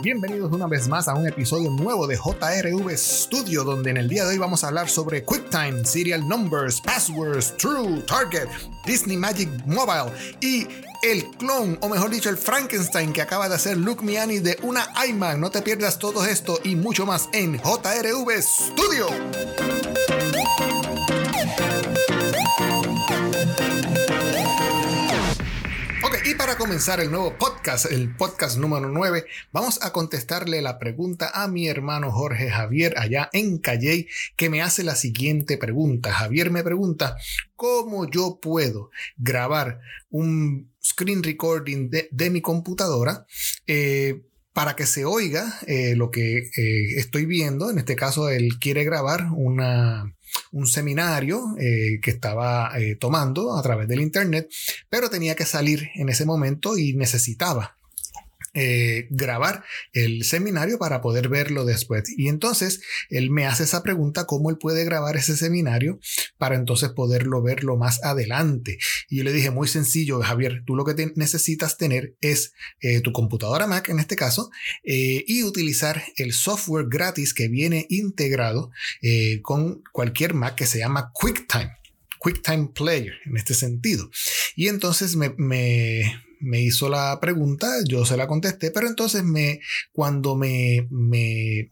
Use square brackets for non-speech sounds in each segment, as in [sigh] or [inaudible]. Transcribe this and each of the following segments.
Bienvenidos una vez más a un episodio nuevo de JRV Studio, donde en el día de hoy vamos a hablar sobre QuickTime, Serial Numbers, Passwords, True, Target, Disney Magic Mobile y el clon, o mejor dicho, el Frankenstein que acaba de hacer Luke Miani de una iMac. No te pierdas todo esto y mucho más en JRV Studio. Y para comenzar el nuevo podcast, el podcast número 9, vamos a contestarle la pregunta a mi hermano Jorge Javier allá en Calley, que me hace la siguiente pregunta. Javier me pregunta, ¿cómo yo puedo grabar un screen recording de, mi computadora? Eh, para que se oiga eh, lo que eh, estoy viendo. En este caso, él quiere grabar una, un seminario eh, que estaba eh, tomando a través del Internet, pero tenía que salir en ese momento y necesitaba eh, grabar el seminario para poder verlo después. Y entonces él me hace esa pregunta, ¿cómo él puede grabar ese seminario para entonces poderlo verlo más adelante? Y yo le dije, muy sencillo, Javier, tú lo que necesitas tener es eh, tu computadora Mac en este caso eh, y utilizar el software gratis que viene integrado con cualquier Mac que se llama QuickTime. QuickTime Player en este sentido. Y entonces me, me hizo la pregunta, yo se la contesté, pero entonces me, cuando me, me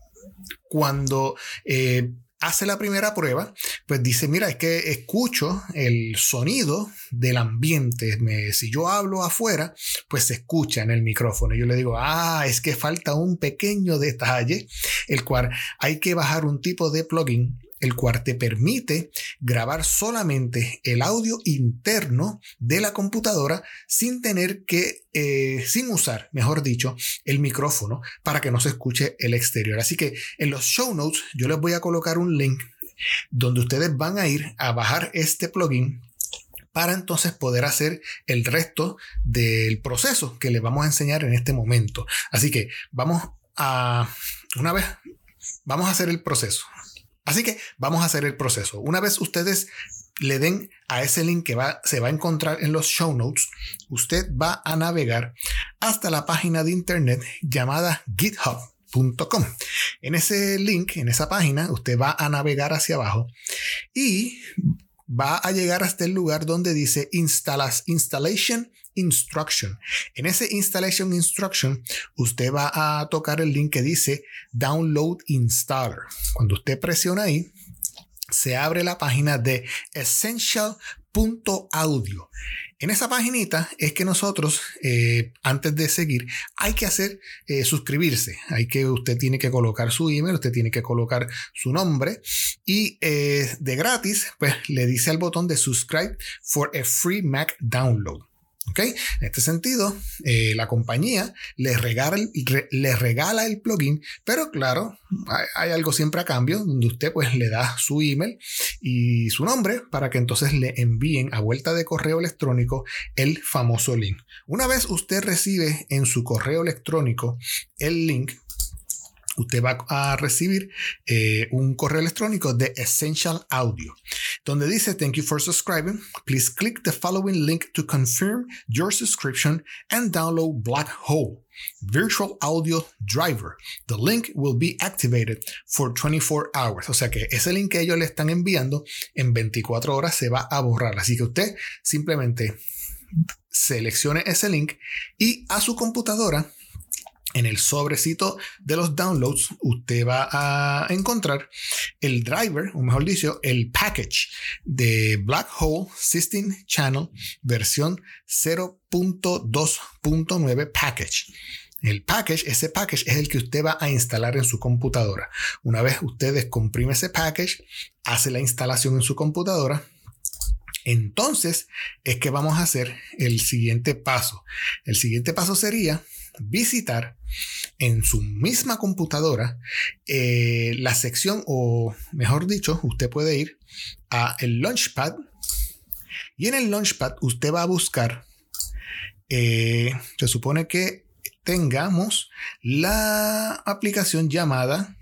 cuando eh, hace la primera prueba, pues dice, mira, es que escucho el sonido del ambiente. si yo hablo afuera, pues se escucha en el micrófono. Yo le digo, ah, es que falta un pequeño detalle, el cual hay que bajar un tipo de plugin el cual te permite grabar solamente el audio interno de la computadora sin tener que, eh, sin usar, mejor dicho, el micrófono para que no se escuche el exterior. Así que en los show notes yo les voy a colocar un link donde ustedes van a ir a bajar este plugin para entonces poder hacer el resto del proceso que les vamos a enseñar en este momento. Así que vamos a, una vez, vamos a hacer el proceso. Así que vamos a hacer el proceso. Una vez ustedes le den a ese link que va, se va a encontrar en los show notes, usted va a navegar hasta la página de internet llamada github.com. En ese link, en esa página, usted va a navegar hacia abajo y va a llegar hasta el lugar donde dice instalas, installation instruction. En ese installation instruction, usted va a tocar el link que dice download installer. Cuando usted presiona ahí, se abre la página de essential.audio. En esa paginita es que nosotros, eh, antes de seguir, hay que hacer eh, suscribirse. Hay que, usted tiene que colocar su email, usted tiene que colocar su nombre y eh, de gratis, pues le dice al botón de subscribe for a free Mac download. En este sentido, eh, la compañía les regala, el plugin, pero claro, hay, algo siempre a cambio, donde usted pues le da su email y su nombre para que entonces le envíen a vuelta de correo electrónico el famoso link. Una vez usted recibe en su correo electrónico el link, usted va a recibir eh, un correo electrónico de Essential Audio, donde dice, Thank you for subscribing. Please click the following link to confirm your subscription and download Black Hole. Virtual Audio Driver. The link will be activated for 24 hours. O sea que ese link que ellos le están enviando en 24 horas se va a borrar. Así que usted simplemente seleccione ese link y a su computadora en el sobrecito de los downloads, usted va a encontrar el driver, o mejor dicho, el package de Black Hole System Channel versión 0.2.9 package. El package, ese package es el que usted va a instalar en su computadora. Una vez usted descomprime ese package, hace la instalación en su computadora, entonces es que vamos a hacer el siguiente paso. El siguiente paso sería visitar en su misma computadora eh, la sección, o mejor dicho, usted puede ir a el Launchpad y en el Launchpad usted va a buscar, eh, se supone que tengamos la aplicación llamada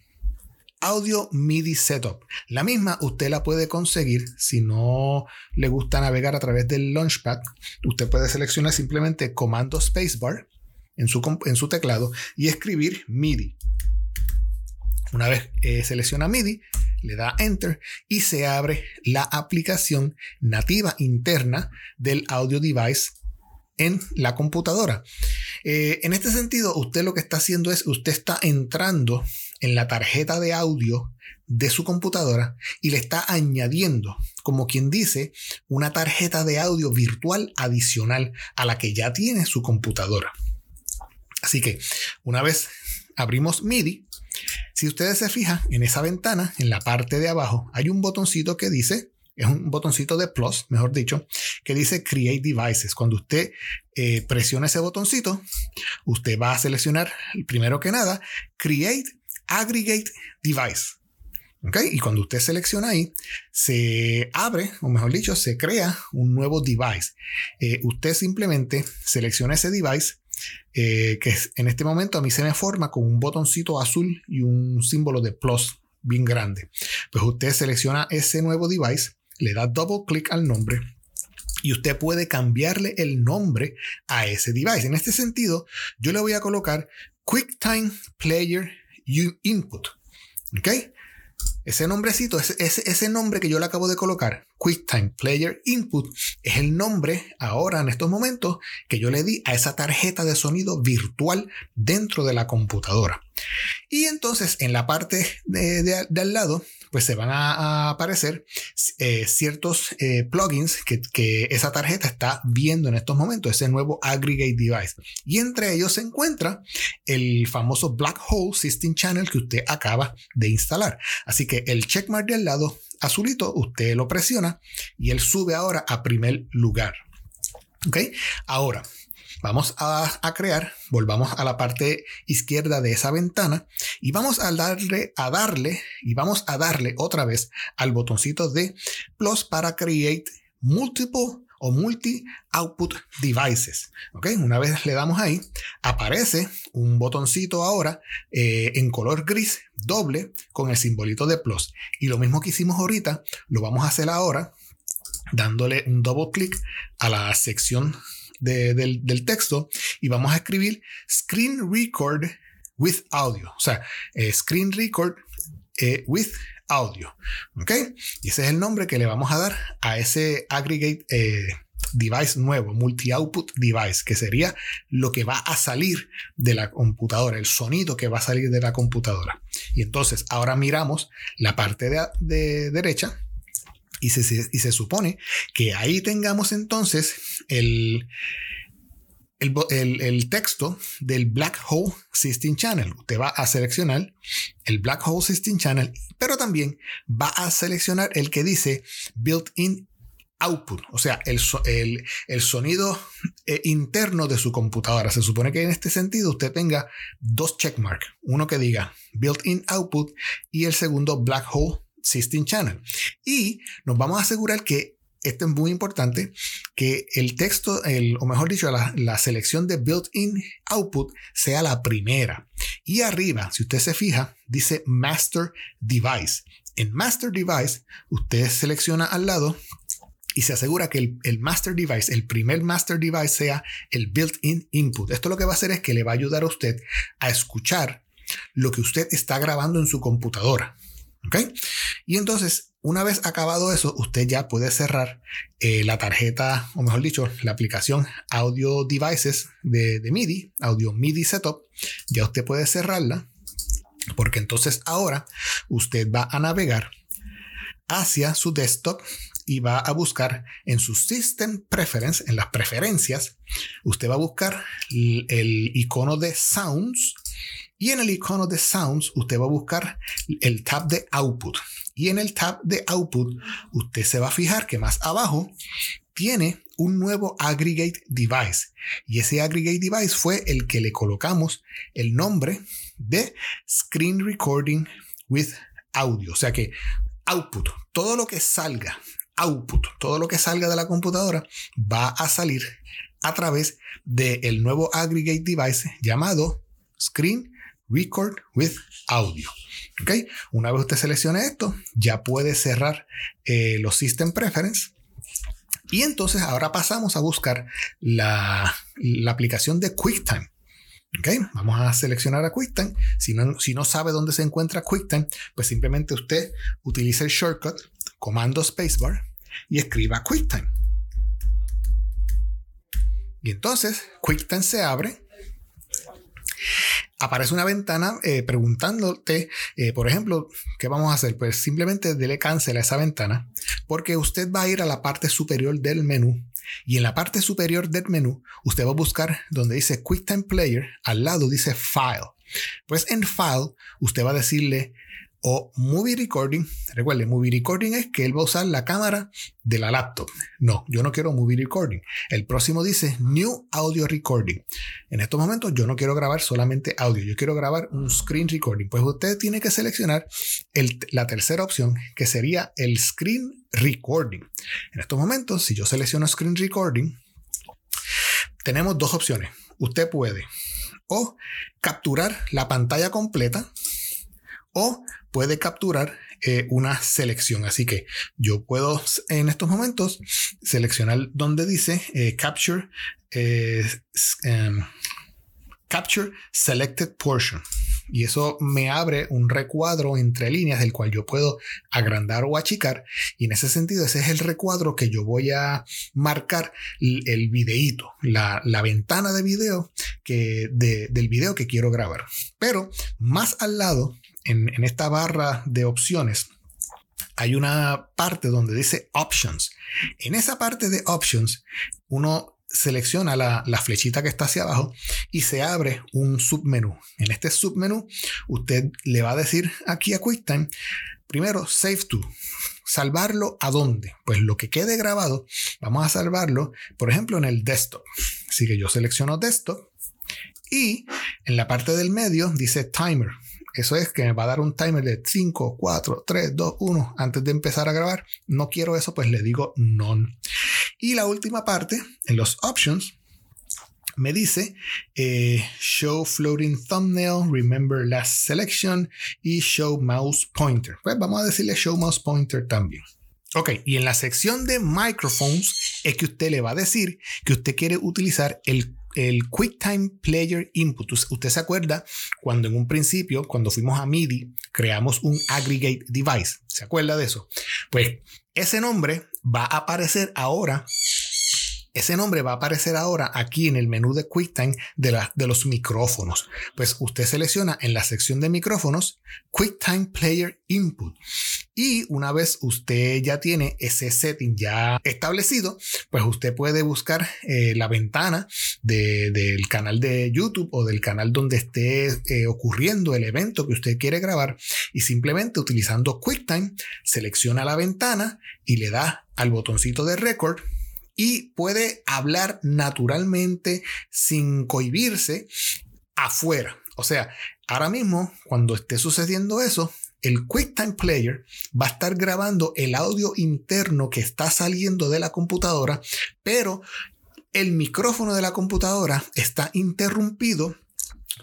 Audio MIDI Setup. La misma usted la puede conseguir si no le gusta navegar a través del Launchpad. Usted puede seleccionar simplemente comando spacebar en su, en su teclado y escribir MIDI. Una vez eh, selecciona MIDI, le da Enter y se abre la aplicación nativa interna del audio device en la computadora. Eh, en este sentido, usted lo que está haciendo es, usted está entrando en la tarjeta de audio de su computadora y le está añadiendo, como quien dice, una tarjeta de audio virtual adicional a la que ya tiene su computadora. Así que una vez abrimos MIDI, si ustedes se fijan en esa ventana, en la parte de abajo, hay un botoncito que dice es un botoncito de plus, mejor dicho, que dice Create Devices. Cuando usted eh, presiona ese botoncito, usted va a seleccionar, primero que nada, Create Aggregate Device. Y cuando usted selecciona ahí, se abre, o mejor dicho, se crea un nuevo device. Eh, usted simplemente selecciona ese device, eh, que en este momento a mí se me forma con un botoncito azul y un símbolo de plus bien grande. Pues usted selecciona ese nuevo device le da double clic al nombre y usted puede cambiarle el nombre a ese device. En este sentido, yo le voy a colocar QuickTime Player Input. ¿Ok? Ese nombrecito, ese, ese, nombre que yo le acabo de colocar, QuickTime Player Input, es el nombre ahora en estos momentos que yo le di a esa tarjeta de sonido virtual dentro de la computadora. Y entonces en la parte de al lado pues se van a, aparecer eh, ciertos eh, plugins que, esa tarjeta está viendo en estos momentos, ese nuevo aggregate device. Y entre ellos se encuentra el famoso Black Hole System Channel que usted acaba de instalar. Así que el checkmark del lado azulito, usted lo presiona y él sube ahora a primer lugar. ¿Ok? Ahora, Vamos a, crear, volvamos a la parte izquierda de esa ventana y vamos a darle, a darle, y vamos a darle otra vez al botoncito de plus para create multiple o multi output devices. ¿ok? Una vez le damos ahí, aparece un botoncito ahora eh, en color gris doble con el simbolito de plus. Y lo mismo que hicimos ahorita, lo vamos a hacer ahora dándole un doble clic a la sección del, texto y vamos a escribir screen record with audio. O sea, eh, screen record eh, with audio. ¿Ok? Y ese es el nombre que le vamos a dar a ese aggregate eh, device nuevo, multi-output device, que sería lo que va a salir de la computadora, el sonido que va a salir de la computadora. Y entonces ahora miramos la parte de derecha y se, supone que ahí tengamos entonces el, el, texto del Black Hole System Channel. Usted va a seleccionar el Black Hole System Channel, pero también va a seleccionar el que dice Built-in Output, o sea, el, el, sonido eh, interno de su computadora. Se supone que en este sentido usted tenga dos checkmarks, uno que diga Built-in Output y el segundo Black Hole System Channel. Y nos vamos a asegurar que esto es muy importante, que el texto, o mejor dicho, la, la selección de built-in output sea la primera. Y arriba, si usted se fija, dice Master Device. En Master Device, usted selecciona al lado y se asegura que el, el, master device, el primer master device sea el built-in input. Esto lo que va a hacer es que le va a ayudar a usted a escuchar lo que usted está grabando en su computadora. ¿Ok? Y entonces, una vez acabado eso, usted ya puede cerrar eh, la tarjeta, o mejor dicho, la aplicación Audio Devices de, de MIDI, Audio MIDI Setup. Ya usted puede cerrarla, porque entonces ahora usted va a navegar hacia su desktop y va a buscar en su System Preference, en las preferencias, usted va a buscar el icono de Sounds y en el icono de Sounds, usted va a buscar el tab de Output. Y en el tab de Output, usted se va a fijar que más abajo tiene un nuevo aggregate device. Y ese aggregate device fue el que le colocamos el nombre de Screen Recording with Audio. O sea que output, todo lo que salga, output, todo lo que salga de la computadora va a salir a través del nuevo aggregate device llamado Screen Record with Audio. ¿Ok? Una vez usted seleccione esto, ya puede cerrar eh, los System Preference. Y entonces ahora pasamos a buscar la, aplicación de QuickTime. Okay, vamos a seleccionar a QuickTime. Si no, si no sabe dónde se encuentra QuickTime, pues simplemente usted utiliza el shortcut, comando spacebar y escriba QuickTime. Y entonces QuickTime se abre. Aparece una ventana eh, preguntándote, eh, por ejemplo, ¿qué vamos a hacer? Pues simplemente dele cancel a esa ventana porque usted va a ir a la parte superior del menú y en la parte superior del menú usted va a buscar donde dice QuickTime Player, al lado dice File. Pues en File usted va a decirle o Movie Recording. Recuerde, Movie Recording es que él va a usar la cámara de la laptop. No, yo no quiero Movie Recording. El próximo dice New Audio Recording. En estos momentos yo no quiero grabar solamente audio, yo quiero grabar un Screen Recording. Pues usted tiene que seleccionar la tercera opción, que sería el Screen Recording. En estos momentos, si yo selecciono Screen Recording, tenemos dos opciones. Usted puede o capturar la pantalla completa o puede capturar eh, una selección. Así que yo puedo en estos momentos seleccionar donde dice eh, Capture, eh, em, Capture Selected Portion. Y eso me abre un recuadro entre líneas del cual yo puedo agrandar o achicar. Y en ese sentido, ese es el recuadro que yo voy a marcar el videíto, la, ventana de video que, del video que quiero grabar. Pero más al lado en, esta barra de opciones hay una parte donde dice Options. En esa parte de Options, uno selecciona la, flechita que está hacia abajo y se abre un submenú. En este submenú, usted le va a decir aquí a QuickTime, primero, Save to. ¿Salvarlo a dónde? Pues lo que quede grabado, vamos a salvarlo, por ejemplo, en el desktop. Así que yo selecciono desktop y en la parte del medio dice timer. Eso es que me va a dar un timer de 5, 4, 3, 2, 1 antes de empezar a grabar. No quiero eso, pues le digo none. Y la última parte, en los options, me dice eh, show floating thumbnail, remember last selection y show mouse pointer. Pues vamos a decirle show mouse pointer también. Ok, y en la sección de microphones es que usted le va a decir que usted quiere utilizar el el QuickTime Player Input. Usted se acuerda cuando en un principio, cuando fuimos a MIDI, creamos un aggregate device. ¿Se acuerda de eso? Pues ese nombre va a aparecer ahora ese nombre va a aparecer ahora aquí en el menú de QuickTime de, los micrófonos. Pues usted selecciona en la sección de micrófonos QuickTime Player Input. Y una vez usted ya tiene ese setting ya establecido, pues usted puede buscar eh, la ventana del canal de YouTube o del canal donde esté eh, ocurriendo el evento que usted quiere grabar y simplemente utilizando QuickTime selecciona la ventana y le da al botoncito de record y puede hablar naturalmente sin cohibirse afuera. O sea, ahora mismo, cuando esté sucediendo eso, el QuickTime Player va a estar grabando el audio interno que está saliendo de la computadora, pero el micrófono de la computadora está interrumpido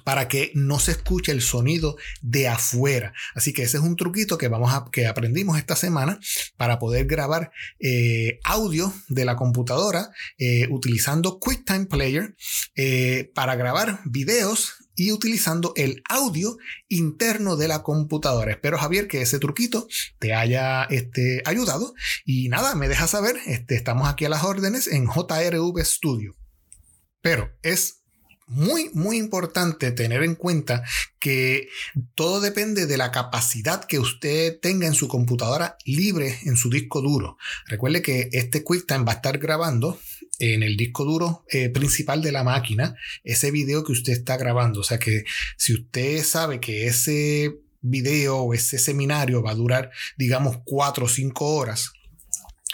para que no se escuche el sonido de afuera. Así que ese es un truquito que vamos a que aprendimos esta semana para poder grabar eh, audio de la computadora eh, utilizando QuickTime Player eh, para grabar videos y utilizando el audio interno de la computadora. Espero, Javier, que ese truquito te haya este, ayudado. Y nada, me deja saber, este, estamos aquí a las órdenes en JRV Studio. Pero es muy, muy importante tener en cuenta que todo depende de la capacidad que usted tenga en su computadora libre en su disco duro. Recuerde que este QuickTime va a estar grabando en el disco duro eh, principal de la máquina ese video que usted está grabando. O sea que si usted sabe que ese video o ese seminario va a durar, digamos, cuatro o cinco horas,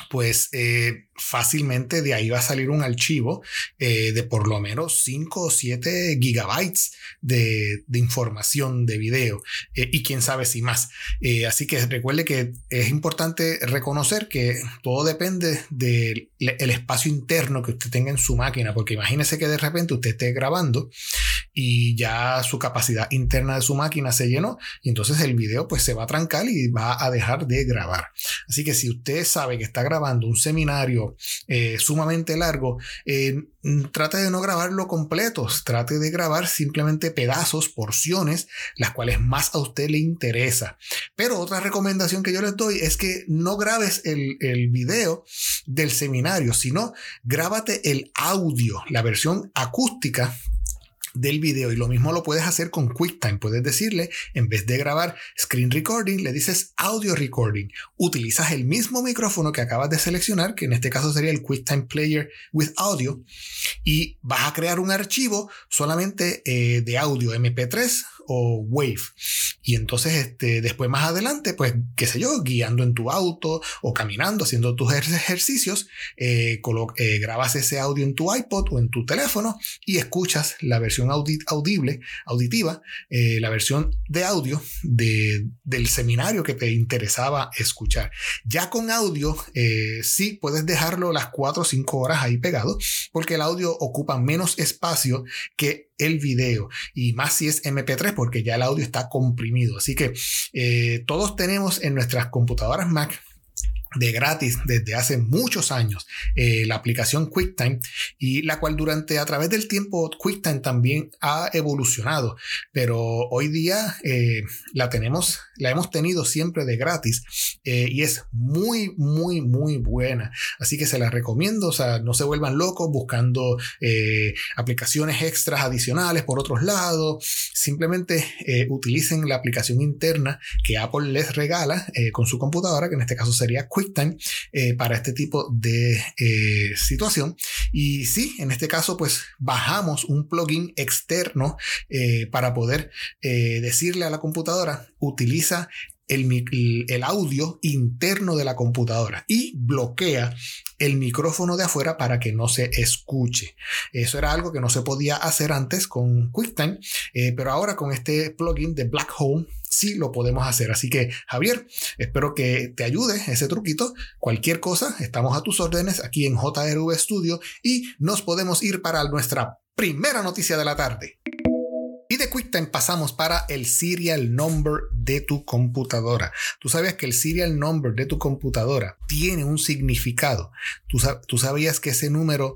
pues eh, fácilmente de ahí va a salir un archivo eh, de por lo menos 5 o 7 gigabytes de, información de video eh, y quién sabe si más. así que recuerde que es importante reconocer que todo depende del espacio interno que usted tenga en su máquina, porque imagínese que de repente usted esté grabando y ya su capacidad interna de su máquina se llenó y entonces el video pues se va a trancar y va a dejar de grabar. Así que si usted sabe que está grabando un seminario eh, sumamente largo, eh, trate de no grabarlo completo, trate de grabar simplemente pedazos, porciones, las cuales más a usted le interesa. Pero otra recomendación que yo les doy es que no grabes el, el video del seminario, sino grábate el audio, la versión acústica del video y lo mismo lo puedes hacer con QuickTime. Puedes decirle, en vez de grabar screen recording, le dices audio recording. Utilizas el mismo micrófono que acabas de seleccionar, que en este caso sería el QuickTime Player with Audio, y vas a crear un archivo solamente eh, de audio MP3 o Wave. Y entonces, este, después más adelante, pues, qué sé yo, guiando en tu auto o caminando, haciendo tus ejercicios, eh, eh, grabas ese audio en tu iPod o en tu teléfono y escuchas la versión audible, auditiva, eh, la versión de audio de, del seminario que te interesaba escuchar. Ya con audio, sí puedes dejarlo las 4 o 5 horas ahí pegado, porque el audio ocupa menos espacio que el video y más si es MP3 porque ya el audio está comprimido. Así que eh, todos tenemos en nuestras computadoras Mac de gratis desde hace muchos años eh, la aplicación QuickTime y la cual durante a través del tiempo QuickTime también ha evolucionado. Pero hoy día eh, la tenemos la hemos tenido siempre de gratis eh, y es muy muy muy buena. Así que se la recomiendo o sea no se vuelvan locos buscando aplicaciones extras adicionales por otros lados. Simplemente utilicen la aplicación interna que Apple les regala con su computadora que en este caso sería QuickTime eh, para este tipo de eh, situación. Y sí, en este caso, pues bajamos un plugin externo eh, para poder decirle a la computadora, utiliza el, audio interno de la computadora y bloquea el micrófono de afuera para que no se escuche. Eso era algo que no se podía hacer antes con QuickTime, pero ahora con este plugin de Black Hole sí lo podemos hacer. Así que Javier, espero que te ayude ese truquito. Cualquier cosa, estamos a tus órdenes aquí en JRV Studio y nos podemos ir para nuestra primera noticia de la tarde. Y de QuickTime pasamos para el serial number de tu computadora. Tú sabías que el serial number de tu computadora tiene un significado. Tú, sabías que ese número,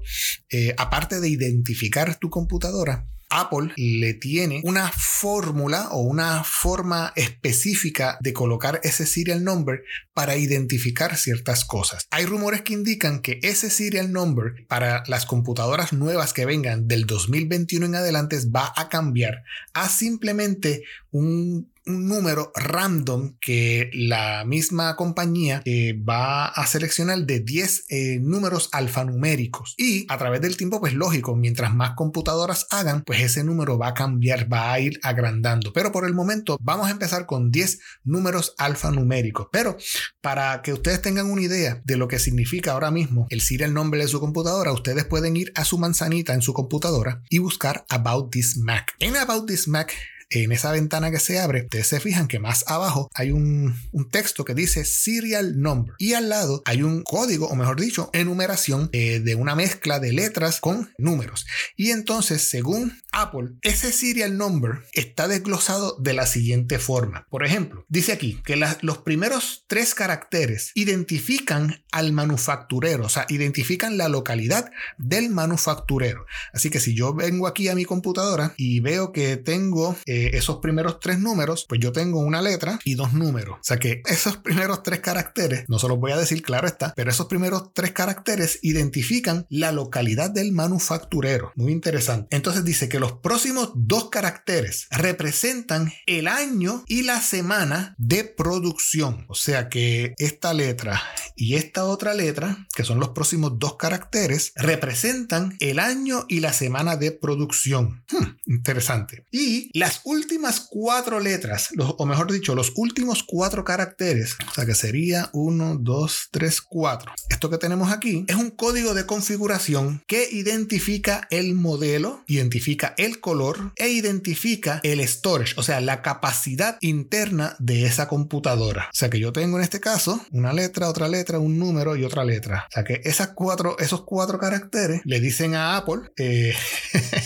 eh, aparte de identificar tu computadora, Apple le tiene una fórmula o una forma específica de colocar ese serial number para identificar ciertas cosas. Hay rumores que indican que ese serial number para las computadoras nuevas que vengan del 2021 en adelante va a cambiar a simplemente un un número random que la misma compañía eh, va a seleccionar de 10 eh, números alfanuméricos. Y a través del tiempo, pues lógico, mientras más computadoras hagan, pues ese número va a cambiar, va a ir agrandando. Pero por el momento vamos a empezar con 10 números alfanuméricos. Pero para que ustedes tengan una idea de lo que significa ahora mismo el serial nombre de su computadora, ustedes pueden ir a su manzanita en su computadora y buscar About This Mac. En About This Mac en esa ventana que se abre, ustedes se fijan que más abajo hay un, texto que dice serial number y al lado hay un código, o mejor dicho, enumeración eh, de una mezcla de letras con números. Y entonces, según Apple, ese serial number está desglosado de la siguiente forma. Por ejemplo, dice aquí que los primeros tres caracteres identifican al manufacturero, o sea, identifican la localidad del manufacturero. Así que si yo vengo aquí a mi computadora y veo que tengo eh, esos primeros tres números, pues yo tengo una letra y dos números. O sea que esos [laughs] primeros tres caracteres, no se los voy a decir, claro está, pero esos primeros tres caracteres identifican la localidad del manufacturero. Muy interesante. Entonces dice que los próximos dos caracteres representan el año y la semana de producción. O sea que esta letra y esta otra letra, que son los próximos dos caracteres, representan el año y la semana de producción. Hmm, interesante. Y las últimas cuatro letras, o mejor dicho, los últimos cuatro caracteres, o sea que sería 1, 2, 3, 4. Esto que tenemos aquí es un código de configuración que identifica el modelo, identifica el color e identifica el storage, o sea, la capacidad interna de esa computadora. O sea que yo tengo en este caso una letra, otra letra, letra, un número y otra letra. O sea que esas cuatro, esos cuatro caracteres le dicen a Apple eh,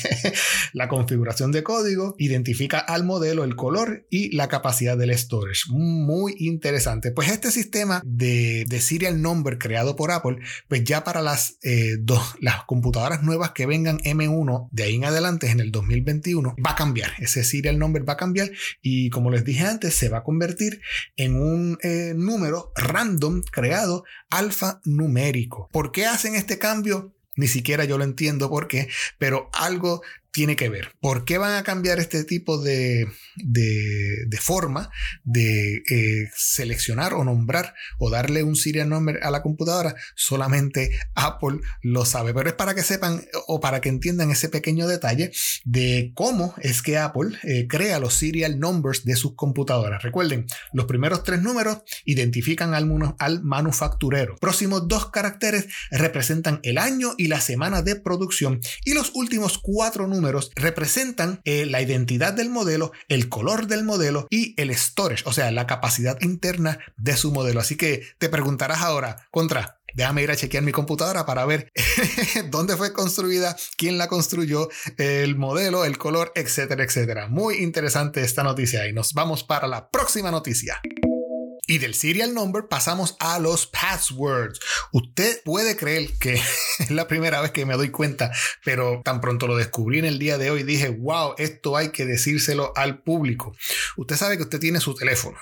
[laughs] la configuración de código, identifica al modelo, el color y la capacidad del storage. Muy interesante. Pues este sistema de, serial number creado por Apple, pues ya para las, eh, dos, las computadoras nuevas que vengan M1 de ahí en adelante en el 2021 va a cambiar. Ese serial number va a cambiar y como les dije antes, se va a convertir en un eh, número random creado alfanumérico. ¿Por qué hacen este cambio? Ni siquiera yo lo entiendo por qué, pero algo tiene que ver. ¿Por qué van a cambiar este tipo de, de, forma de eh, seleccionar o nombrar o darle un serial number a la computadora? Solamente Apple lo sabe, pero es para que sepan o para que entiendan ese pequeño detalle de cómo es que Apple eh, crea los serial numbers de sus computadoras. Recuerden, los primeros tres números identifican al, al manufacturero. Próximos dos caracteres representan el año y la semana de producción y los últimos cuatro números representan eh, la identidad del modelo, el color del modelo y el storage, o sea, la capacidad interna de su modelo. Así que te preguntarás ahora, contra, déjame ir a chequear mi computadora para ver [laughs] dónde fue construida, quién la construyó, el modelo, el color, etcétera, etcétera. Muy interesante esta noticia y nos vamos para la próxima noticia. Y del serial number pasamos a los passwords. Usted puede creer que [laughs] es la primera vez que me doy cuenta, pero tan pronto lo descubrí en el día de hoy, dije, wow, esto hay que decírselo al público. Usted sabe que usted tiene su teléfono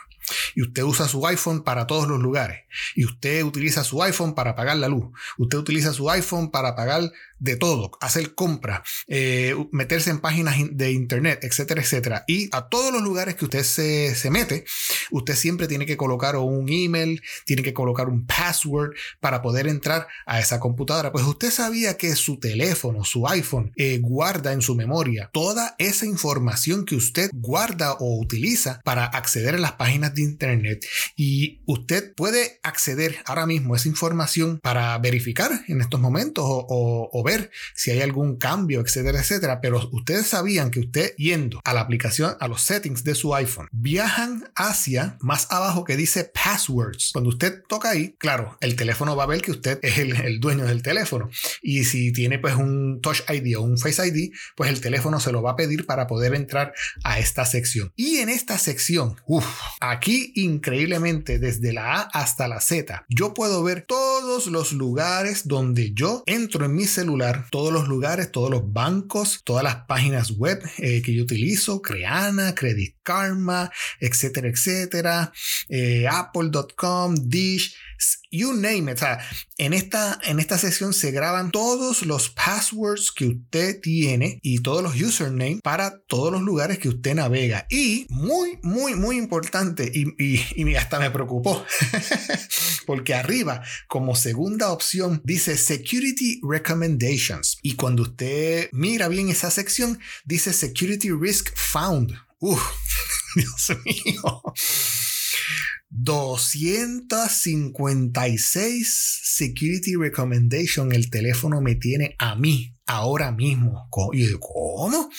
y usted usa su iPhone para todos los lugares y usted utiliza su iPhone para pagar la luz, usted utiliza su iPhone para pagar de todo, hacer compras, eh, meterse en páginas de internet, etcétera, etcétera. Y a todos los lugares que usted se, se mete, usted siempre tiene que colocar un email, tiene que colocar un password para poder entrar a esa computadora. Pues usted sabía que su teléfono, su iPhone, eh, guarda en su memoria toda esa información que usted guarda o utiliza para acceder a las páginas de internet. Y usted puede acceder ahora mismo a esa información para verificar en estos momentos o, o ver si hay algún cambio, etcétera, etcétera. Pero ustedes sabían que usted yendo a la aplicación, a los settings de su iPhone, viajan hacia más abajo que dice passwords. Cuando usted toca ahí, claro, el teléfono va a ver que usted es el, dueño del teléfono. Y si tiene pues un Touch ID o un Face ID, pues el teléfono se lo va a pedir para poder entrar a esta sección. Y en esta sección, uff, aquí increíblemente desde la A hasta la Z, yo puedo ver todos los lugares donde yo entro en mi celular todos los lugares, todos los bancos, todas las páginas web eh, que yo utilizo, Creana, Credit Karma, etcétera, etcétera, eh, Apple.com, Dish, you name it. O sea, en esta, en esta sesión se graban todos los passwords que usted tiene y todos los usernames para todos los lugares que usted navega. Y muy, muy, muy importante, y, y hasta me preocupó, [laughs] porque arriba, como segunda opción, dice Security Recommendations. Y cuando usted mira bien esa sección, dice Security Risk Found. Uf, [laughs] Dios mío. 256 security recommendation el teléfono me tiene a mí ahora mismo. Y ¿cómo?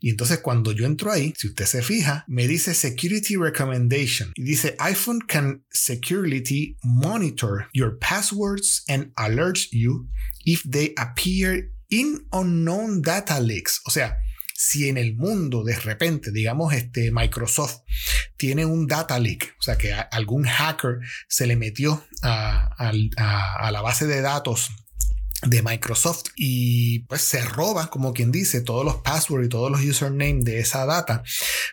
Y entonces cuando yo entro ahí, si usted se fija, me dice security recommendation y dice iPhone can security monitor your passwords and alert you if they appear in unknown data leaks. O sea, si en el mundo de repente, digamos, este Microsoft tiene un data leak, o sea, que algún hacker se le metió a, la base de datos de Microsoft y pues se roba, como quien dice, todos los passwords y todos los usernames de esa data,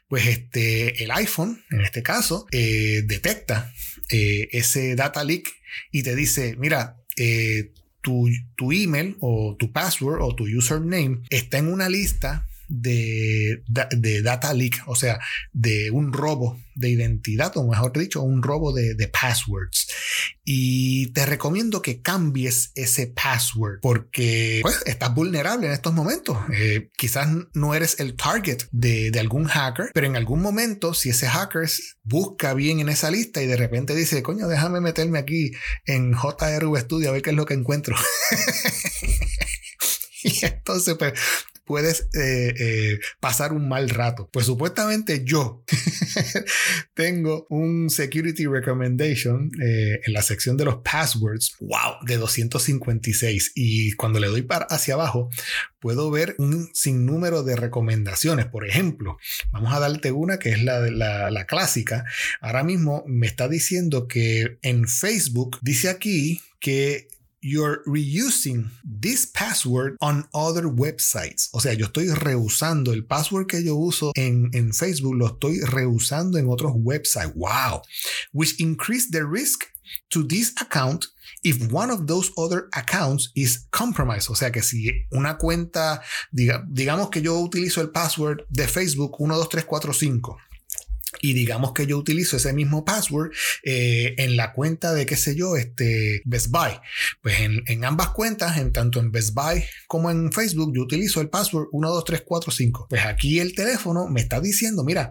pues este, el iPhone, en este caso, eh, detecta eh, ese data leak y te dice, mira, eh, tu, tu, email o tu password o tu username está en una lista de, data leak, o sea, de un robo de identidad, o mejor dicho, un robo de, passwords. Y te recomiendo que cambies ese password porque pues, estás vulnerable en estos momentos. Eh, quizás no eres el target de, de, algún hacker, pero en algún momento, si ese hacker busca bien en esa lista y de repente dice, coño, déjame meterme aquí en JRV Studio a ver qué es lo que encuentro. [laughs] y entonces, pues, puedes eh, eh, pasar un mal rato. Pues supuestamente yo [laughs] tengo un security recommendation eh, en la sección de los passwords, wow, de 256. Y cuando le doy para hacia abajo, puedo ver un sinnúmero de recomendaciones. Por ejemplo, vamos a darte una que es la, la, la clásica. Ahora mismo me está diciendo que en Facebook dice aquí que you're reusing this password on other websites. O sea, yo estoy reusando el password que yo uso en, en Facebook, lo estoy reusando en otros websites. Wow. Which increase the risk to this account if one of those other accounts is compromised. O sea que si una cuenta, diga, digamos que yo utilizo el password de Facebook 12345 y digamos que yo utilizo ese mismo password eh, en la cuenta de, qué sé yo, este Best Buy. Pues en, en, ambas cuentas, en tanto en Best Buy como en Facebook, yo utilizo el password 12345. Pues aquí el teléfono me está diciendo, mira,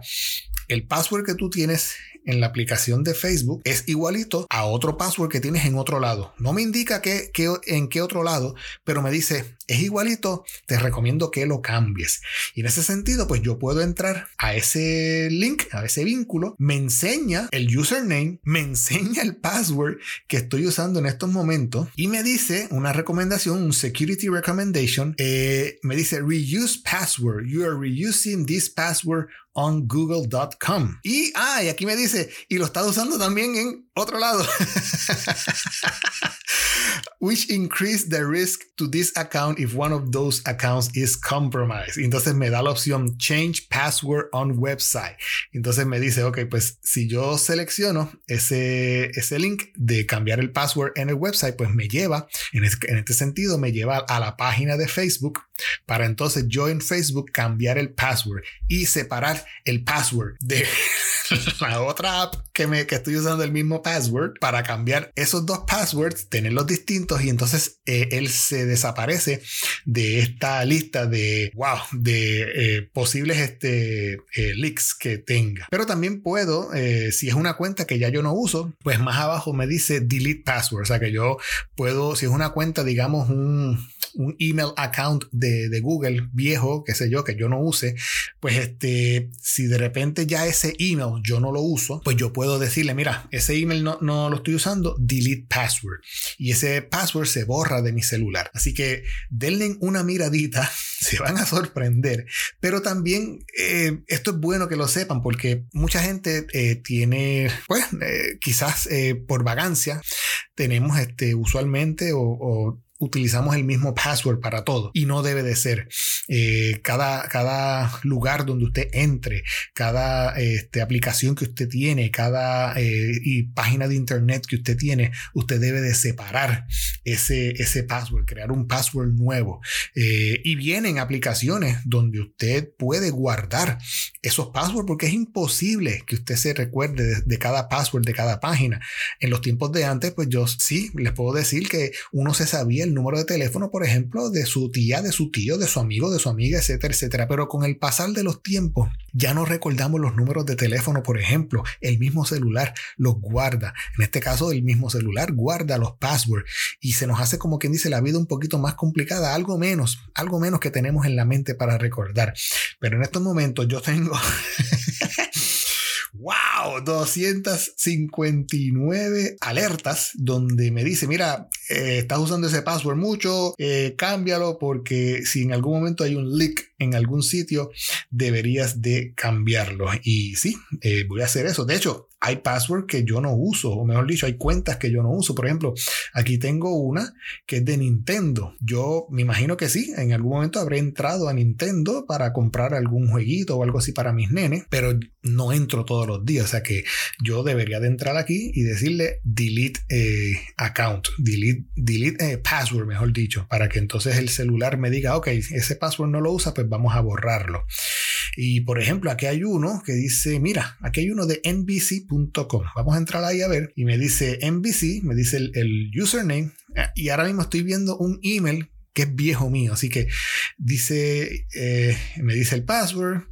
el password que tú tienes en la aplicación de Facebook es igualito a otro password que tienes en otro lado. No me indica que, en qué otro lado, pero me dice, es igualito, te recomiendo que lo cambies. Y en ese sentido, pues yo puedo entrar a ese link, a ese vínculo, me enseña el username, me enseña el password que estoy usando en estos momentos y me dice una recomendación, un security recommendation, eh, me dice reuse password, you are reusing this password on google.com. Y, ah, y aquí me dice, y lo estás usando también en otro lado. [laughs] Which increase the risk to this account if one of those accounts is compromised. Entonces me da la opción change password on website. Entonces me dice, ok, pues si yo selecciono ese, ese link de cambiar el password en el website, pues me lleva, en en este sentido, me lleva a la página de Facebook para entonces yo en Facebook cambiar el password y separar el password de [laughs] la otra app que, me, que estoy usando el mismo password para cambiar esos dos passwords, tenerlos distintos y entonces eh, él se desaparece de esta lista de, wow, de eh, posibles este, eh, leaks que tenga. Pero también puedo, si es una cuenta que ya yo no uso, pues más abajo me dice delete password, o sea que yo puedo, si es una cuenta, digamos, un un email account de, de, Google viejo, qué sé yo, que yo no use, pues este, si de repente ya ese email yo no lo uso, pues yo puedo decirle, mira, ese email no, no lo estoy usando, delete password. Y ese password se borra de mi celular. Así que denle una miradita, [laughs] se van a sorprender. Pero también eh, esto es bueno que lo sepan porque mucha gente eh, tiene, pues, eh, quizás por vagancia, tenemos este, usualmente o, o utilizamos el mismo password para todo y no debe de ser. Eh, cada, cada lugar donde usted entre, cada este, aplicación que usted tiene, cada eh, y página de internet que usted tiene, usted debe de separar ese, ese password, crear un password nuevo. Eh, y vienen aplicaciones donde usted puede guardar esos passwords porque es imposible que usted se recuerde de, de cada password de cada página. En los tiempos de antes, pues yo sí les puedo decir que uno se sabía el número de teléfono, por ejemplo, de su tía, de su tío, de su amigo, de su amiga, etcétera, etcétera. Pero con el pasar de los tiempos, ya no recordamos los números de teléfono, por ejemplo, el mismo celular los guarda. En este caso, el mismo celular guarda los passwords y se nos hace como quien dice la vida un poquito más complicada, algo menos, algo menos que tenemos en la mente para recordar. Pero en estos momentos yo tengo [laughs] ¡Wow! 259 alertas donde me dice, mira, eh, estás usando ese password mucho, eh, cámbialo porque si en algún momento hay un leak en algún sitio, deberías de cambiarlo. Y sí, eh, voy a hacer eso. De hecho, hay passwords que yo no uso, o mejor dicho, hay cuentas que yo no uso. Por ejemplo, aquí tengo una que es de Nintendo. Yo me imagino que sí, en algún momento habré entrado a Nintendo para comprar algún jueguito o algo así para mis nenes, pero no entro todos los días. O sea que yo debería de entrar aquí y decirle delete eh, account, delete, delete eh, password, mejor dicho, para que entonces el celular me diga, ok, ese password no lo usa, pues vamos a borrarlo. Y por ejemplo, aquí hay uno que dice, mira, aquí hay uno de NBC.com. Vamos a entrar ahí a ver. Y me dice NBC, me dice el, username. Y ahora mismo estoy viendo un email que es viejo mío. Así que dice, eh, me dice el password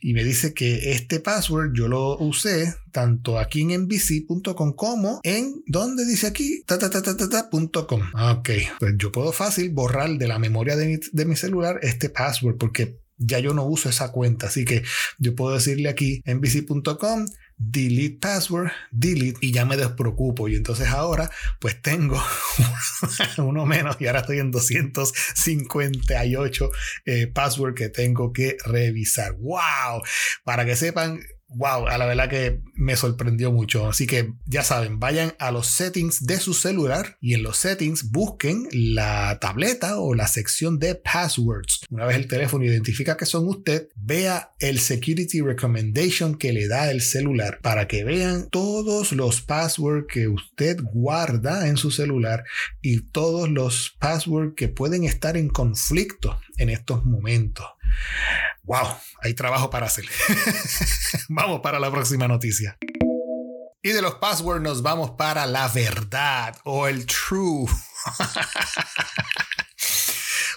y me dice que este password yo lo usé tanto aquí en nbc.com como en, ¿dónde dice aquí? Ta, ta, ta, ta, Ok, pues yo puedo fácil borrar de la memoria de mi, de mi celular este password porque ya yo no uso esa cuenta. Así que yo puedo decirle aquí nbc.com delete password, delete y ya me despreocupo. Y entonces ahora pues tengo [laughs] uno menos y ahora estoy en 258 eh, password que tengo que revisar. ¡Wow! Para que sepan, wow, a la verdad que me sorprendió mucho. Así que ya saben, vayan a los settings de su celular y en los settings busquen la tableta o la sección de passwords. Una vez el teléfono identifica que son usted, vea el security recommendation que le da el celular para que vean todos los passwords que usted guarda en su celular y todos los passwords que pueden estar en conflicto en estos momentos. Wow, hay trabajo para hacer. [laughs] vamos para la próxima noticia. Y de los passwords nos vamos para la verdad o el true. [laughs]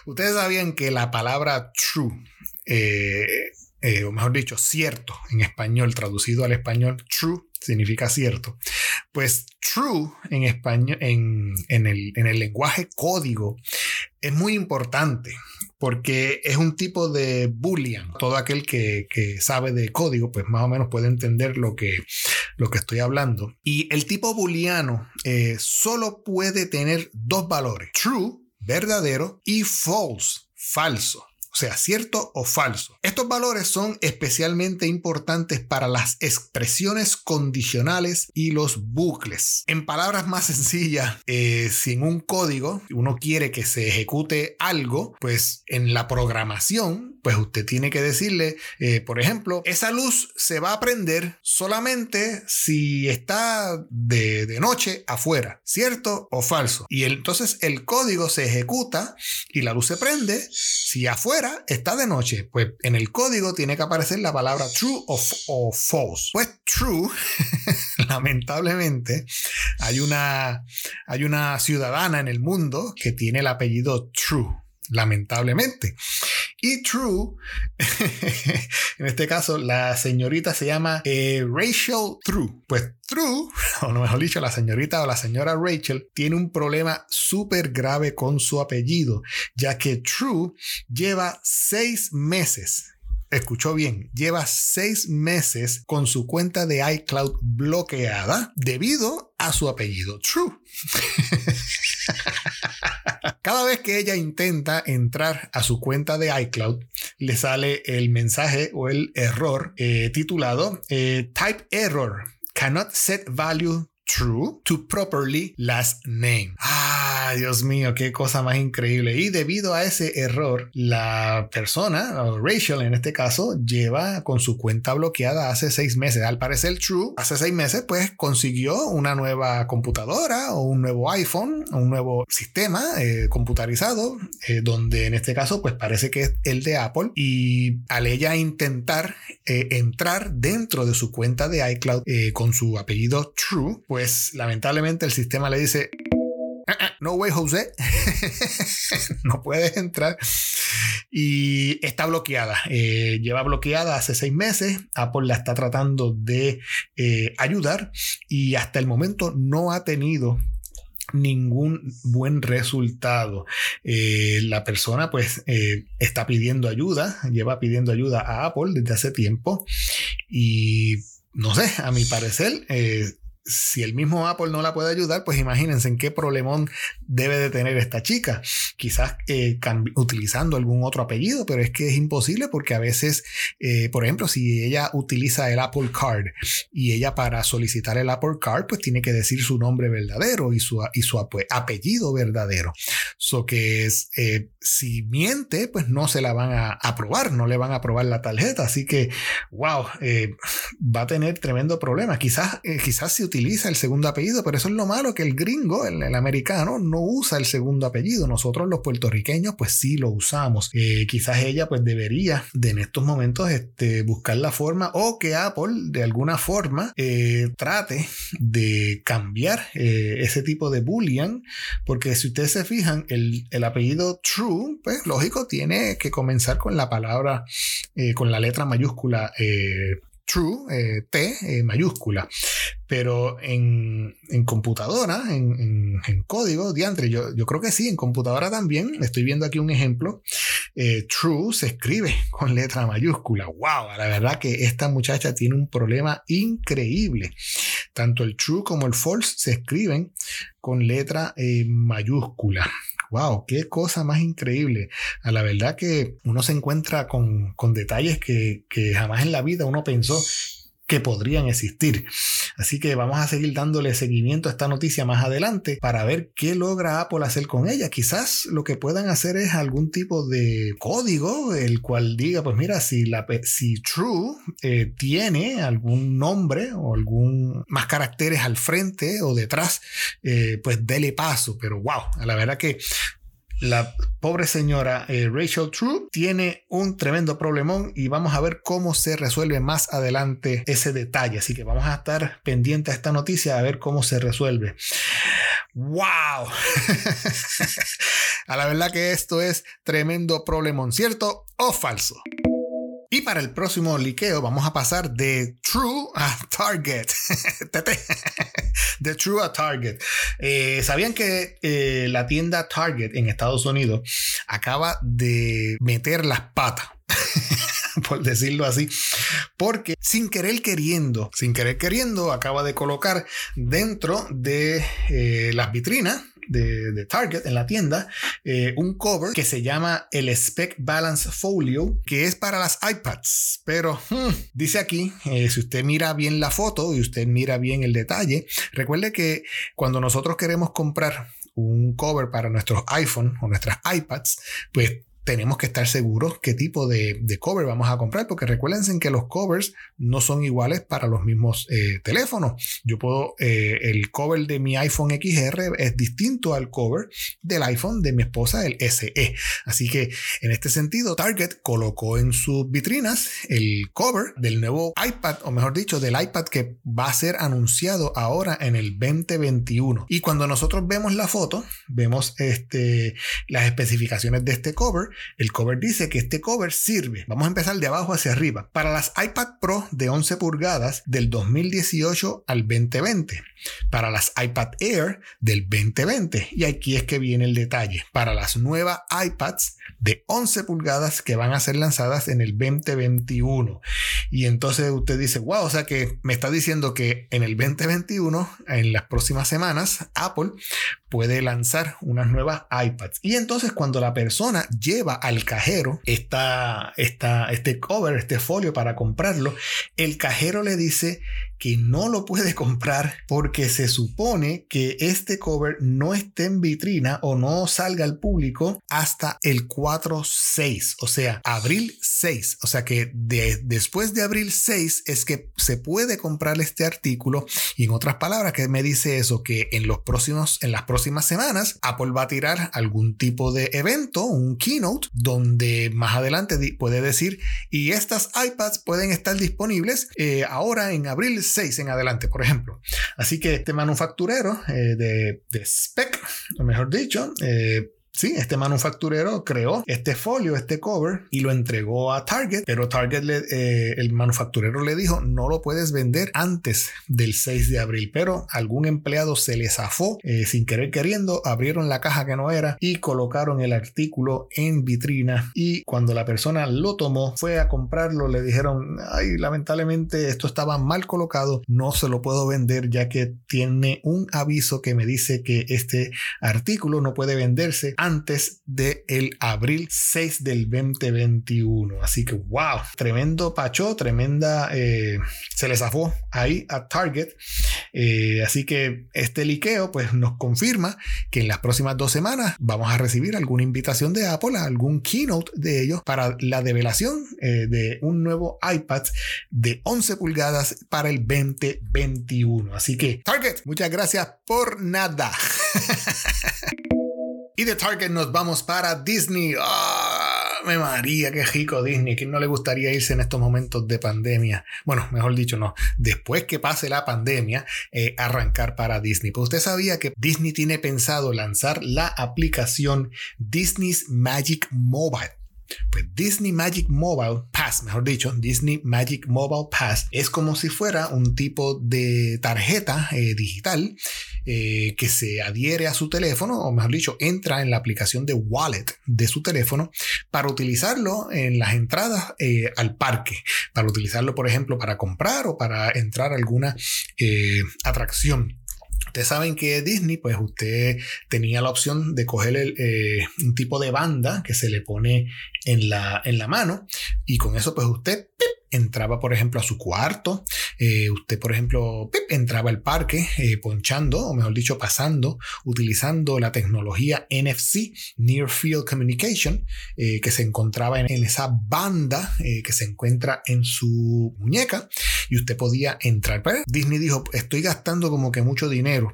Ustedes sabían que la palabra true, eh, eh, o mejor dicho, cierto en español, traducido al español, true significa cierto. Pues true en español, en, el, en el lenguaje código, es muy importante porque es un tipo de boolean. Todo aquel que, sabe de código, pues más o menos puede entender lo que, lo que estoy hablando. Y el tipo booleano eh, solo puede tener dos valores, true, verdadero, y false, falso sea, cierto o falso. Estos valores son especialmente importantes para las expresiones condicionales y los bucles. En palabras más sencillas, eh, si en un código uno quiere que se ejecute algo, pues en la programación, pues usted tiene que decirle, eh, por ejemplo, esa luz se va a prender solamente si está de, de noche afuera, ¿cierto o falso? Y entonces el código se ejecuta y la luz se prende si afuera está de noche, pues en el código tiene que aparecer la palabra true o, false. Pues true, [laughs] lamentablemente, hay una, hay una ciudadana en el mundo que tiene el apellido True lamentablemente. Y True, [laughs] en este caso, la señorita se llama eh, Rachel True. Pues True, [laughs] o mejor dicho, la señorita o la señora Rachel tiene un problema súper grave con su apellido, ya que True lleva seis meses escuchó bien, lleva seis meses con su cuenta de iCloud bloqueada debido a su apellido True. [laughs] Cada vez que ella intenta entrar a su cuenta de iCloud, le sale el mensaje o el error eh, titulado eh, Type Error. Cannot set value true to properly last name. Ah, Dios mío, qué cosa más increíble. Y debido a ese error, la persona, Rachel en este caso, lleva con su cuenta bloqueada hace seis meses. Al parecer, True, hace seis meses, pues consiguió una nueva computadora o un nuevo iPhone, un nuevo sistema eh, computarizado, eh, donde en este caso, pues parece que es el de Apple. Y al ella intentar eh, entrar dentro de su cuenta de iCloud con su apellido True, pues pues lamentablemente el sistema le dice, ah, ah, no way José, [laughs] no puedes entrar y está bloqueada. Eh, lleva bloqueada hace seis meses. Apple la está tratando de eh, ayudar y hasta el momento no ha tenido ningún buen resultado. Eh, la persona pues está pidiendo ayuda, lleva pidiendo ayuda a Apple desde hace tiempo y no sé, a mi parecer si el mismo Apple no la puede ayudar, pues imagínense en qué problemón debe de tener esta chica. Quizás eh, utilizando algún otro apellido, pero es que es imposible porque a veces, eh, por ejemplo, si ella utiliza el Apple Card y ella para solicitar el Apple Card, pues tiene que decir su nombre verdadero y su, y su apellido verdadero. So que es, eh, si miente, pues no se la van a aprobar, no le van a aprobar la tarjeta. Así que, wow, va a tener tremendo problema. Quizás, eh, quizás se utiliza el segundo apellido, pero eso es lo malo que el gringo, el, americano, no usa el segundo apellido. Nosotros los puertorriqueños, pues sí lo usamos. Eh, quizás ella, pues debería de en estos momentos este, buscar la forma o que Apple de alguna forma eh, trate de cambiar ese tipo de boolean, porque si ustedes se fijan, el, el apellido True, pues lógico, tiene que comenzar con la palabra, con la letra mayúscula true, eh, T eh, mayúscula. Pero en, computadora, en, código, diantre, yo, creo que sí, en computadora también, estoy viendo aquí un ejemplo, eh, true se escribe [laughs] con letra mayúscula. ¡Wow! La verdad que esta muchacha tiene un problema increíble. Tanto el true como el false se escriben con letra mayúscula wow, qué cosa más increíble. A la verdad que uno se encuentra con, detalles que, que jamás en la vida uno pensó que podrían existir. Así que vamos a seguir dándole seguimiento a esta noticia más adelante para ver qué logra Apple hacer con ella. Quizás lo que puedan hacer es algún tipo de código el cual diga, pues mira, si, la, si True eh, tiene algún nombre o algún más caracteres al frente o detrás, eh, pues dele paso. Pero wow, la verdad que la pobre señora eh, Rachel True tiene un tremendo problemón y vamos a ver cómo se resuelve más adelante ese detalle. Así que vamos a estar pendientes a esta noticia a ver cómo se resuelve. ¡Wow! [laughs] a la verdad que esto es tremendo problemón, ¿cierto o falso? Y para el próximo liqueo vamos a pasar de True a Target. [laughs] [laughs] de True a Target. Eh, ¿Sabían que eh, la tienda Target en Estados Unidos acaba de meter las patas? [laughs] [laughs] por decirlo así, porque sin querer queriendo, sin querer queriendo, acaba de colocar dentro de eh, las vitrinas de, Target en la tienda eh, un cover que se llama el Spec Balance Folio, que es para las iPads. Pero hmm, dice aquí, eh, si usted mira bien la foto y usted mira bien el detalle, recuerde que cuando nosotros queremos comprar un cover para nuestros iPhone o nuestras iPads, pues tenemos que estar seguros qué tipo de, cover vamos a comprar, porque recuérdense que los covers no son iguales para los mismos eh, teléfonos. Yo puedo, eh, el cover de mi iPhone XR es distinto al cover del iPhone de mi esposa, el SE. Así que en este sentido, Target colocó en sus vitrinas el cover del nuevo iPad, o mejor dicho, del iPad que va a ser anunciado ahora en el 2021. Y cuando nosotros vemos la foto, vemos este, las especificaciones de este cover el cover dice que este cover sirve, vamos a empezar de abajo hacia arriba, para las iPad Pro de 11 pulgadas del 2018 al 2020, para las iPad Air del 2020, y aquí es que viene el detalle, para las nuevas iPads de 11 pulgadas que van a ser lanzadas en el 2021. Y entonces usted dice, wow, o sea que me está diciendo que en el 2021, en las próximas semanas, Apple puede lanzar unas nuevas iPads. Y entonces cuando la persona lleva al cajero esta, esta, este cover, este folio para comprarlo, el cajero le dice que no lo puede comprar porque se supone que este cover no esté en vitrina o no salga al público hasta el 4-6, o sea, abril 6. O sea que después de abril 6 es que se puede comprar este artículo y en otras palabras, que me dice eso? Que en los próximos, en las próximas semanas, Apple va a tirar algún tipo de evento, un keynote, donde más adelante puede decir, y estas iPads pueden estar disponibles eh, ahora en abril 6 en adelante, por ejemplo. Así que este manufacturero eh, de, de, Spec, o mejor dicho, eh, Sí, este manufacturero creó este folio, este cover y lo entregó a Target, pero Target, eh, el manufacturero le dijo, no lo puedes vender antes del 6 de abril, pero algún empleado se le zafó eh, sin querer queriendo, abrieron la caja que no era y colocaron el artículo en vitrina y cuando la persona lo tomó, fue a comprarlo, le dijeron, ay, lamentablemente esto estaba mal colocado, no se lo puedo vender ya que tiene un aviso que me dice que este artículo no puede venderse antes del el abril 6 del 2021. Así que, wow, tremendo pacho, tremenda, eh, se les zafó ahí a Target. Eh, así que este liqueo pues nos confirma que en las próximas dos semanas vamos a recibir alguna invitación de Apple, algún keynote de ellos para la develación eh, de un nuevo iPad de 11 pulgadas para el 2021. Así que Target, muchas gracias por nada. [laughs] y de Target nos vamos para Disney. ¡Ah! me María, qué rico Disney. ¿Quién no le gustaría irse en estos momentos de pandemia? Bueno, mejor dicho, no. Después que pase la pandemia, eh, arrancar para Disney. Pues usted sabía que Disney tiene pensado lanzar la aplicación Disney's Magic Mobile. Pues Disney Magic Mobile Pass, mejor dicho, Disney Magic Mobile Pass es como si fuera un tipo de tarjeta eh, digital eh, que se adhiere a su teléfono, o mejor dicho, entra en la aplicación de wallet de su teléfono para utilizarlo en las entradas eh, al parque, para utilizarlo, por ejemplo, para comprar o para entrar a alguna atracción. Ustedes saben que Disney, pues usted tenía la opción de coger un tipo de banda que se le pone en la, en la mano y con eso pues usted entraba, por ejemplo, a su cuarto. Eh, usted, por ejemplo, entraba al parque eh, ponchando, o mejor dicho, pasando, utilizando la tecnología NFC, Near Field Communication, eh, que se encontraba en, esa banda que se encuentra en su muñeca. Y usted podía entrar. Pero Disney dijo, estoy gastando como que mucho dinero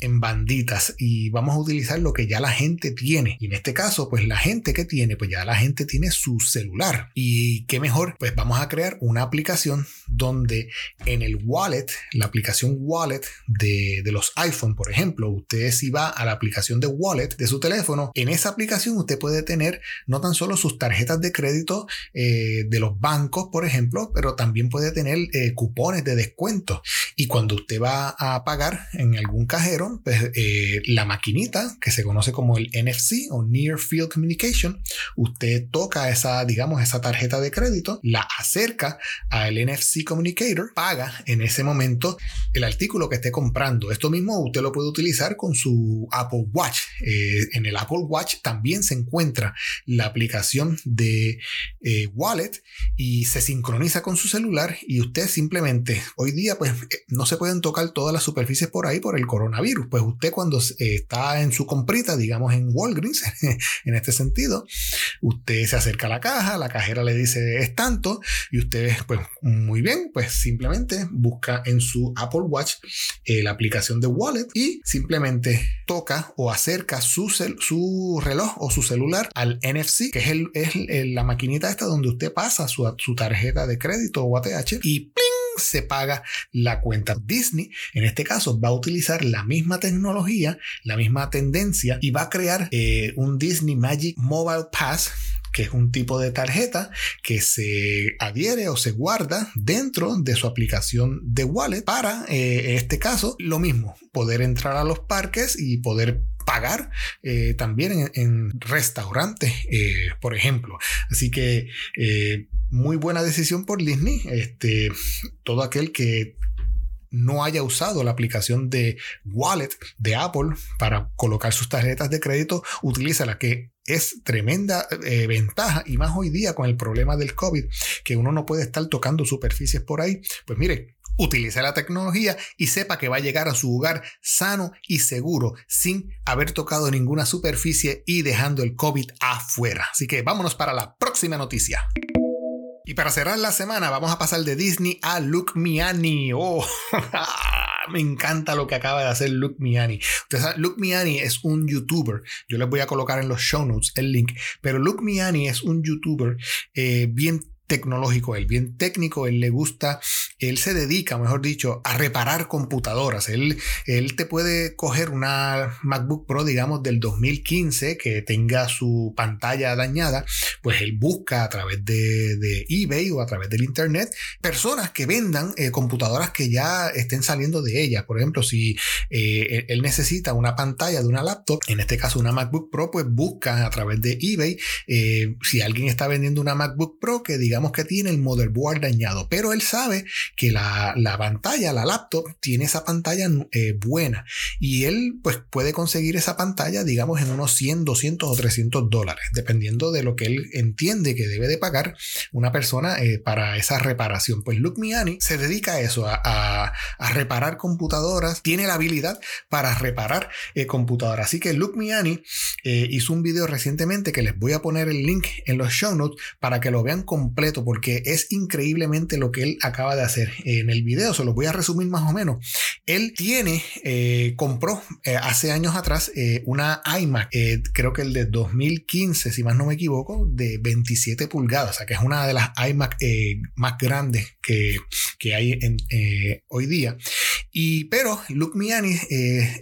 en banditas y vamos a utilizar lo que ya la gente tiene. Y en este caso, pues la gente que tiene, pues ya la gente tiene su celular. Y qué mejor, pues vamos a crear una aplicación donde en el wallet, la aplicación wallet de, los iPhone, por ejemplo, usted si va a la aplicación de wallet de su teléfono, en esa aplicación usted puede tener no tan solo sus tarjetas de crédito eh, de los bancos, por ejemplo, pero también puede tener eh, cupones de descuento. Y cuando usted va a pagar en algún cajero, pues eh, la maquinita que se conoce como el NFC o Near Field Communication, usted toca esa, digamos, esa tarjeta de crédito, la acerca al NFC Communicator, paga en ese momento el artículo que esté comprando. Esto mismo usted lo puede utilizar con su Apple Watch. Eh, en el Apple Watch también se encuentra la aplicación de eh, Wallet y se sincroniza con su celular y usted simplemente, hoy día pues eh, no se pueden tocar todas las superficies por ahí por el coronavirus. Pues usted cuando está en su comprita, digamos en Walgreens, [laughs] en este sentido, usted se acerca a la caja, la cajera le dice es tanto y usted pues muy bien, pues simplemente busca en su Apple Watch eh, la aplicación de Wallet y simplemente toca o acerca su, su reloj o su celular al NFC, que es, el, la maquinita esta donde usted pasa su, su tarjeta de crédito o ATH y ¡pling! Se paga la cuenta. Disney, en este caso, va a utilizar la misma tecnología, la misma tendencia y va a crear eh, un Disney Magic Mobile Pass que es un tipo de tarjeta que se adhiere o se guarda dentro de su aplicación de wallet para, eh, en este caso, lo mismo, poder entrar a los parques y poder pagar eh, también en, restaurantes, por ejemplo. Así que muy buena decisión por Disney. Este, todo aquel que no haya usado la aplicación de Wallet de Apple para colocar sus tarjetas de crédito, la que es tremenda eh, ventaja y más hoy día con el problema del COVID, que uno no puede estar tocando superficies por ahí. Pues mire, utilice la tecnología y sepa que va a llegar a su hogar sano y seguro sin haber tocado ninguna superficie y dejando el COVID afuera. Así que vámonos para la próxima noticia. Y para cerrar la semana, vamos a pasar de Disney a Luke Miani. Oh, [laughs] me encanta lo que acaba de hacer Luke Miani. Luke Miani es un youtuber. Yo les voy a colocar en los show notes el link. Pero Luke Miani es un youtuber eh, bien tecnológico, él bien técnico, él le gusta, él se dedica, mejor dicho, a reparar computadoras. Él, él te puede coger una MacBook Pro, digamos, del 2015 que tenga su pantalla dañada, pues él busca a través de, eBay o a través del Internet personas que vendan eh, computadoras que ya estén saliendo de ellas. Por ejemplo, si eh, él necesita una pantalla de una laptop, en este caso una MacBook Pro, pues busca a través de eBay eh, si alguien está vendiendo una MacBook Pro que diga digamos que tiene el motherboard dañado, pero él sabe que la, pantalla, la laptop, tiene esa pantalla eh, buena y él pues puede conseguir esa pantalla, digamos, en unos 100, 200 o 300 dólares, dependiendo de lo que él entiende que debe de pagar una persona eh, para esa reparación. Pues Luke Miani se dedica a eso, a, reparar computadoras, tiene la habilidad para reparar eh, computadoras. Así que Luke Miani hizo un video recientemente que les voy a poner el link en los show notes para que lo vean completo porque es increíblemente lo que él acaba de hacer. En el video se lo voy a resumir más o menos. Él tiene, eh, compró eh, hace años atrás eh, una iMac, creo que el de 2015, si más no me equivoco, de 27 pulgadas, o sea que es una de las iMac más grandes que, que hay en, hoy día. Y pero Luke Miani,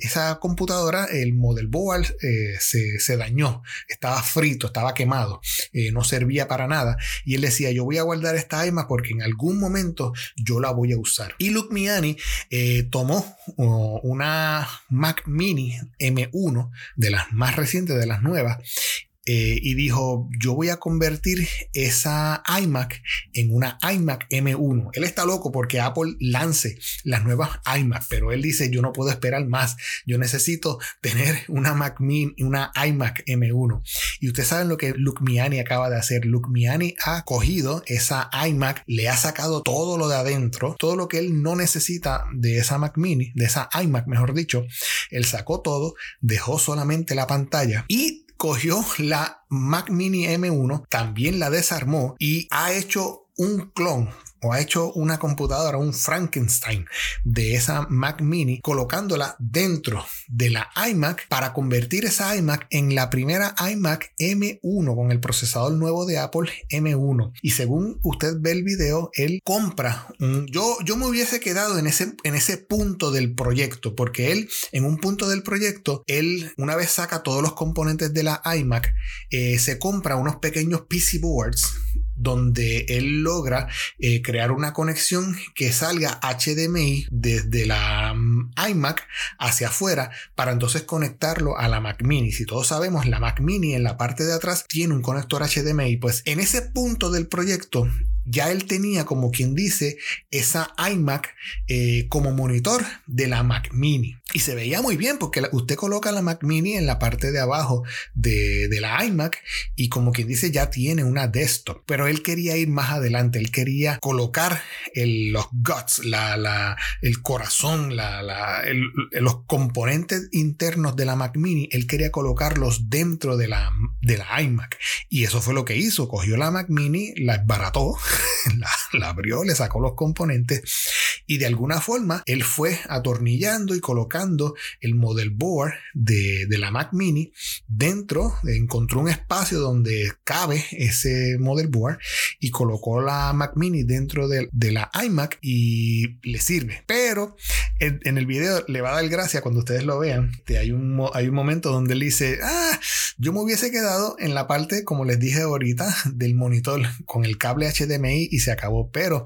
esa computadora, el model board se, se, dañó, estaba frito, estaba quemado, no servía para nada. Y él decía, yo voy a guardar esta iMac porque en algún momento yo la voy a usar. Y Luke Miani eh, tomó una Mac Mini M1 de las más recientes, de las nuevas, eh, y dijo, yo voy a convertir esa iMac en una iMac M1. Él está loco porque Apple lance las nuevas iMac, pero él dice, yo no puedo esperar más, yo necesito tener una Mac Mini, una iMac M1. Y ustedes saben lo que Luke Miani acaba de hacer. Luke Miani ha cogido esa iMac, le ha sacado todo lo de adentro, todo lo que él no necesita de esa Mac Mini, de esa iMac, mejor dicho. Él sacó todo, dejó solamente la pantalla y cogió la Mac Mini M1, también la desarmó y ha hecho un clon o ha hecho una computadora, un Frankenstein de esa Mac mini, colocándola dentro de la iMac para convertir esa iMac en la primera iMac M1 con el procesador nuevo de Apple M1. Y según usted ve el video, él compra un... Yo, yo me hubiese quedado en ese, en ese punto del proyecto, porque él, en un punto del proyecto, él una vez saca todos los componentes de la iMac, eh, se compra unos pequeños PC boards donde él logra eh, crear una conexión que salga HDMI desde la mm, iMac hacia afuera para entonces conectarlo a la Mac Mini. Si todos sabemos, la Mac Mini en la parte de atrás tiene un conector HDMI, pues en ese punto del proyecto ya él tenía, como quien dice, esa iMac eh, como monitor de la Mac Mini. Y se veía muy bien porque usted coloca la Mac Mini en la parte de abajo de, la iMac y como quien dice ya tiene una desktop. Pero él quería ir más adelante, él quería colocar los guts, la, el corazón, los componentes internos de la Mac Mini, él quería colocarlos dentro de la, de la iMac. Y eso fue lo que hizo, cogió la Mac Mini, la esbarató [laughs] la, abrió, le sacó los componentes y de alguna forma él fue atornillando y colocando el model board de, la Mac Mini dentro, encontró un espacio donde cabe ese model board y colocó la Mac Mini dentro de, la iMac y le sirve. Pero en, el video le va a dar gracia cuando ustedes lo vean. Hay un, hay un momento donde él dice, ah, yo me hubiese quedado en la parte, como les dije ahorita, del monitor con el cable HDMI y se acabó. Pero,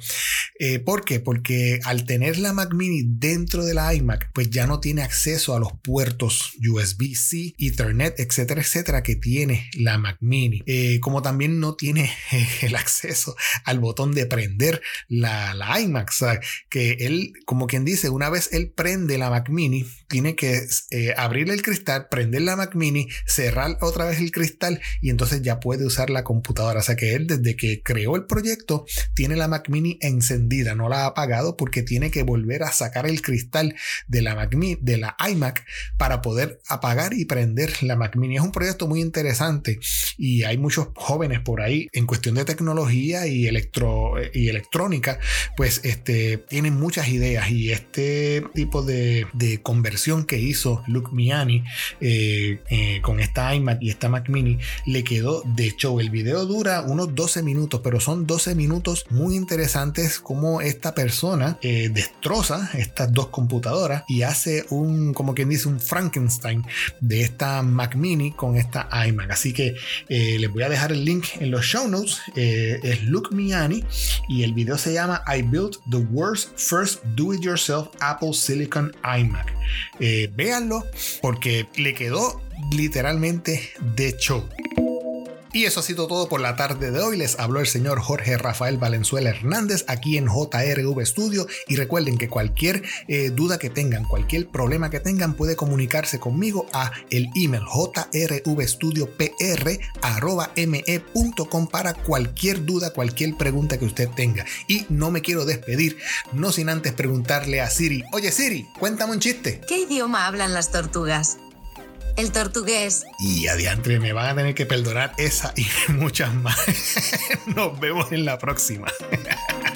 eh, ¿por qué? Porque al tener la Mac Mini dentro de la iMac, pues ya no tiene acceso a los puertos USB-C, Ethernet, etcétera, etcétera, que tiene la Mac Mini. Eh, como también no tiene [laughs] el acceso al botón de prender la, la iMac. O sea, que él, como quien dice, una vez él prende la Mac Mini, tiene que eh, abrirle el cristal, prender la Mac Mini, cerrar otra vez el cristal y entonces ya puede usar la computadora. O sea que él desde que creó el proyecto tiene la Mac Mini encendida, no la ha apagado porque tiene que volver a sacar el cristal de la Mac Mini, de la iMac para poder apagar y prender la Mac Mini. Es un proyecto muy interesante y hay muchos jóvenes por ahí en cuestión de tecnología y, electro, y electrónica, pues este, tienen muchas ideas y este tipo de, de que hizo Luke Miani eh, eh, con esta iMac y esta Mac Mini le quedó de show. El video dura unos 12 minutos, pero son 12 minutos muy interesantes como esta persona eh, destroza estas dos computadoras y hace un, como quien dice, un Frankenstein de esta Mac Mini con esta iMac. Así que les voy a dejar el link en los show notes. es Luke Miani y el video se llama I Built the World's First Do-It-Yourself Apple Silicon iMac. Véanlo porque le quedó literalmente de show. Y eso ha sido todo por la tarde de hoy. Les habló el señor Jorge Rafael Valenzuela Hernández aquí en JRV Studio. Y recuerden que cualquier eh, duda que tengan, cualquier problema que tengan, puede comunicarse conmigo a el email jrvstudiopr.me.com para cualquier duda, cualquier pregunta que usted tenga. Y no me quiero despedir, no sin antes preguntarle a Siri, oye Siri, cuéntame un chiste. ¿Qué idioma hablan las tortugas? El tortugués. Y adiante, me van a tener que perdonar esa y [laughs] muchas más. Nos vemos en la próxima. [laughs]